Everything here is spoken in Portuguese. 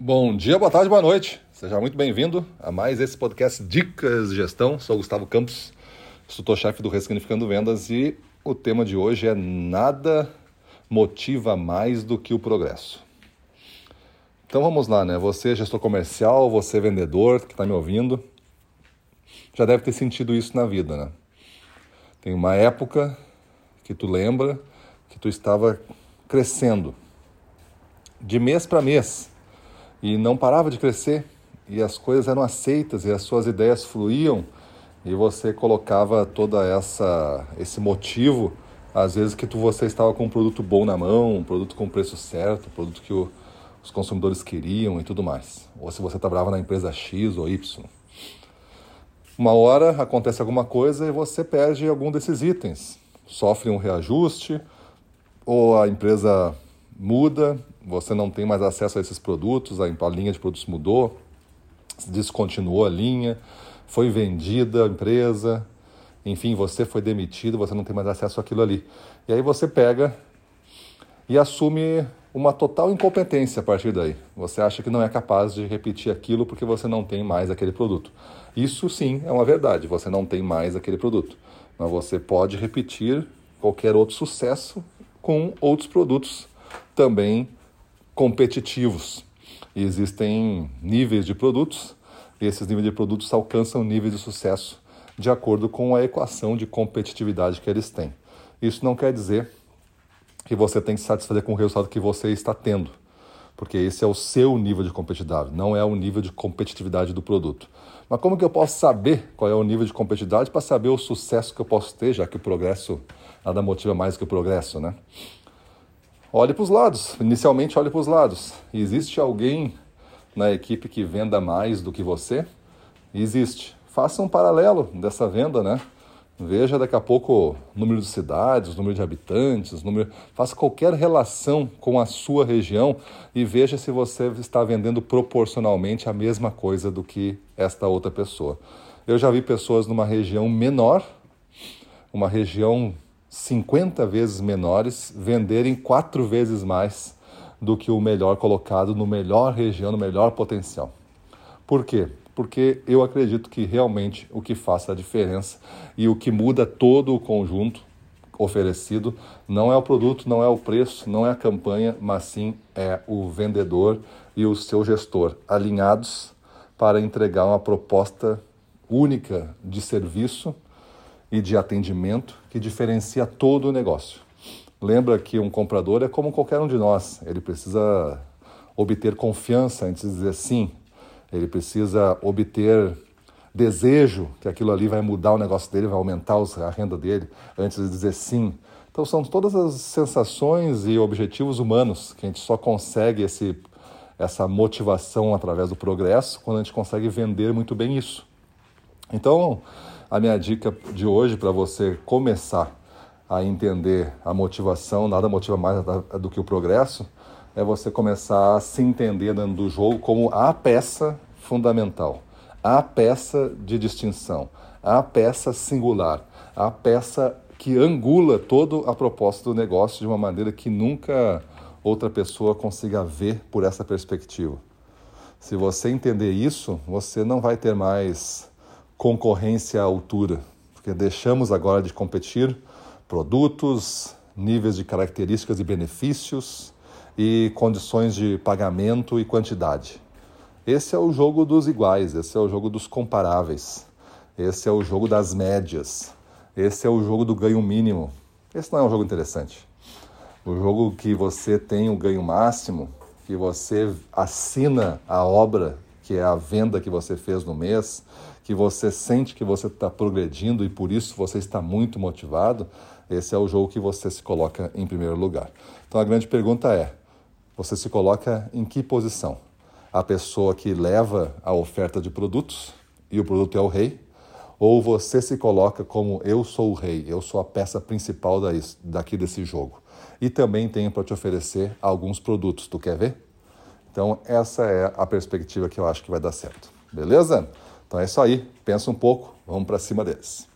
Bom dia, boa tarde, boa noite. Seja muito bem-vindo a mais esse podcast Dicas de Gestão. Sou Gustavo Campos, instrutor-chefe do Ressignificando Vendas e o tema de hoje é nada motiva mais do que o progresso. Então vamos lá, né? Você gestor comercial, você vendedor que está me ouvindo, já deve ter sentido isso na vida, né? Tem uma época que tu lembra que tu estava crescendo de mês para mês e não parava de crescer e as coisas eram aceitas e as suas ideias fluíam e você colocava toda essa esse motivo às vezes que tu, você estava com um produto bom na mão, um produto com preço certo, um produto que o, os consumidores queriam e tudo mais. Ou se você trabalhava na empresa X ou Y. Uma hora acontece alguma coisa e você perde algum desses itens. Sofre um reajuste, ou a empresa muda, você não tem mais acesso a esses produtos, a linha de produtos mudou, descontinuou a linha, foi vendida a empresa, enfim, você foi demitido, você não tem mais acesso àquilo ali. E aí você pega e assume uma total incompetência a partir daí. Você acha que não é capaz de repetir aquilo porque você não tem mais aquele produto. Isso sim é uma verdade, você não tem mais aquele produto. Mas você pode repetir qualquer outro sucesso com outros produtos também competitivos. E existem níveis de produtos, e esses níveis de produtos alcançam níveis de sucesso de acordo com a equação de competitividade que eles têm. Isso não quer dizer que você tem que se satisfazer com o resultado que você está tendo, porque esse é o seu nível de competitividade, não é o nível de competitividade do produto. Mas como que eu posso saber qual é o nível de competitividade para saber o sucesso que eu posso ter, já que o progresso nada motiva mais que o progresso, né? Olhe para os lados. Inicialmente, olhe para os lados. Existe alguém na equipe que venda mais do que você? Existe. Faça um paralelo dessa venda, né? Veja daqui a pouco o número de cidades, o número de habitantes, número... faça qualquer relação com a sua região e veja se você está vendendo proporcionalmente a mesma coisa do que esta outra pessoa. Eu já vi pessoas numa região menor, uma região 50 vezes menores, venderem quatro vezes mais do que o melhor colocado no melhor região, no melhor potencial. Por quê? porque eu acredito que realmente o que faz a diferença e o que muda todo o conjunto oferecido não é o produto, não é o preço, não é a campanha, mas sim é o vendedor e o seu gestor alinhados para entregar uma proposta única de serviço e de atendimento que diferencia todo o negócio. Lembra que um comprador é como qualquer um de nós, ele precisa obter confiança antes de dizer sim, ele precisa obter desejo que aquilo ali vai mudar o negócio dele, vai aumentar a renda dele, antes de dizer sim. Então são todas as sensações e objetivos humanos que a gente só consegue esse, essa motivação através do progresso quando a gente consegue vender muito bem isso. Então, a minha dica de hoje para você começar a entender a motivação, nada motiva mais do que o progresso, é você começar a se entender dentro do jogo como a peça fundamental, a peça de distinção, a peça singular, a peça que angula toda a proposta do negócio de uma maneira que nunca outra pessoa consiga ver por essa perspectiva. Se você entender isso, você não vai ter mais concorrência à altura, porque deixamos agora de competir produtos, níveis de características e benefícios, e condições de pagamento e quantidade. Esse é o jogo dos iguais, esse é o jogo dos comparáveis, esse é o jogo das médias, esse é o jogo do ganho mínimo. Esse não é um jogo interessante. O jogo que você tem o ganho máximo, que você assina a obra, que é a venda que você fez no mês, que você sente que você está progredindo e por isso você está muito motivado, esse é o jogo que você se coloca em primeiro lugar. Então a grande pergunta é: você se coloca em que posição? A pessoa que leva a oferta de produtos e o produto é o rei? Ou você se coloca como eu sou o rei, eu sou a peça principal daqui desse jogo? E também tenho para te oferecer alguns produtos, tu quer ver? Então, essa é a perspectiva que eu acho que vai dar certo. Beleza? Então é isso aí. Pensa um pouco, vamos para cima deles.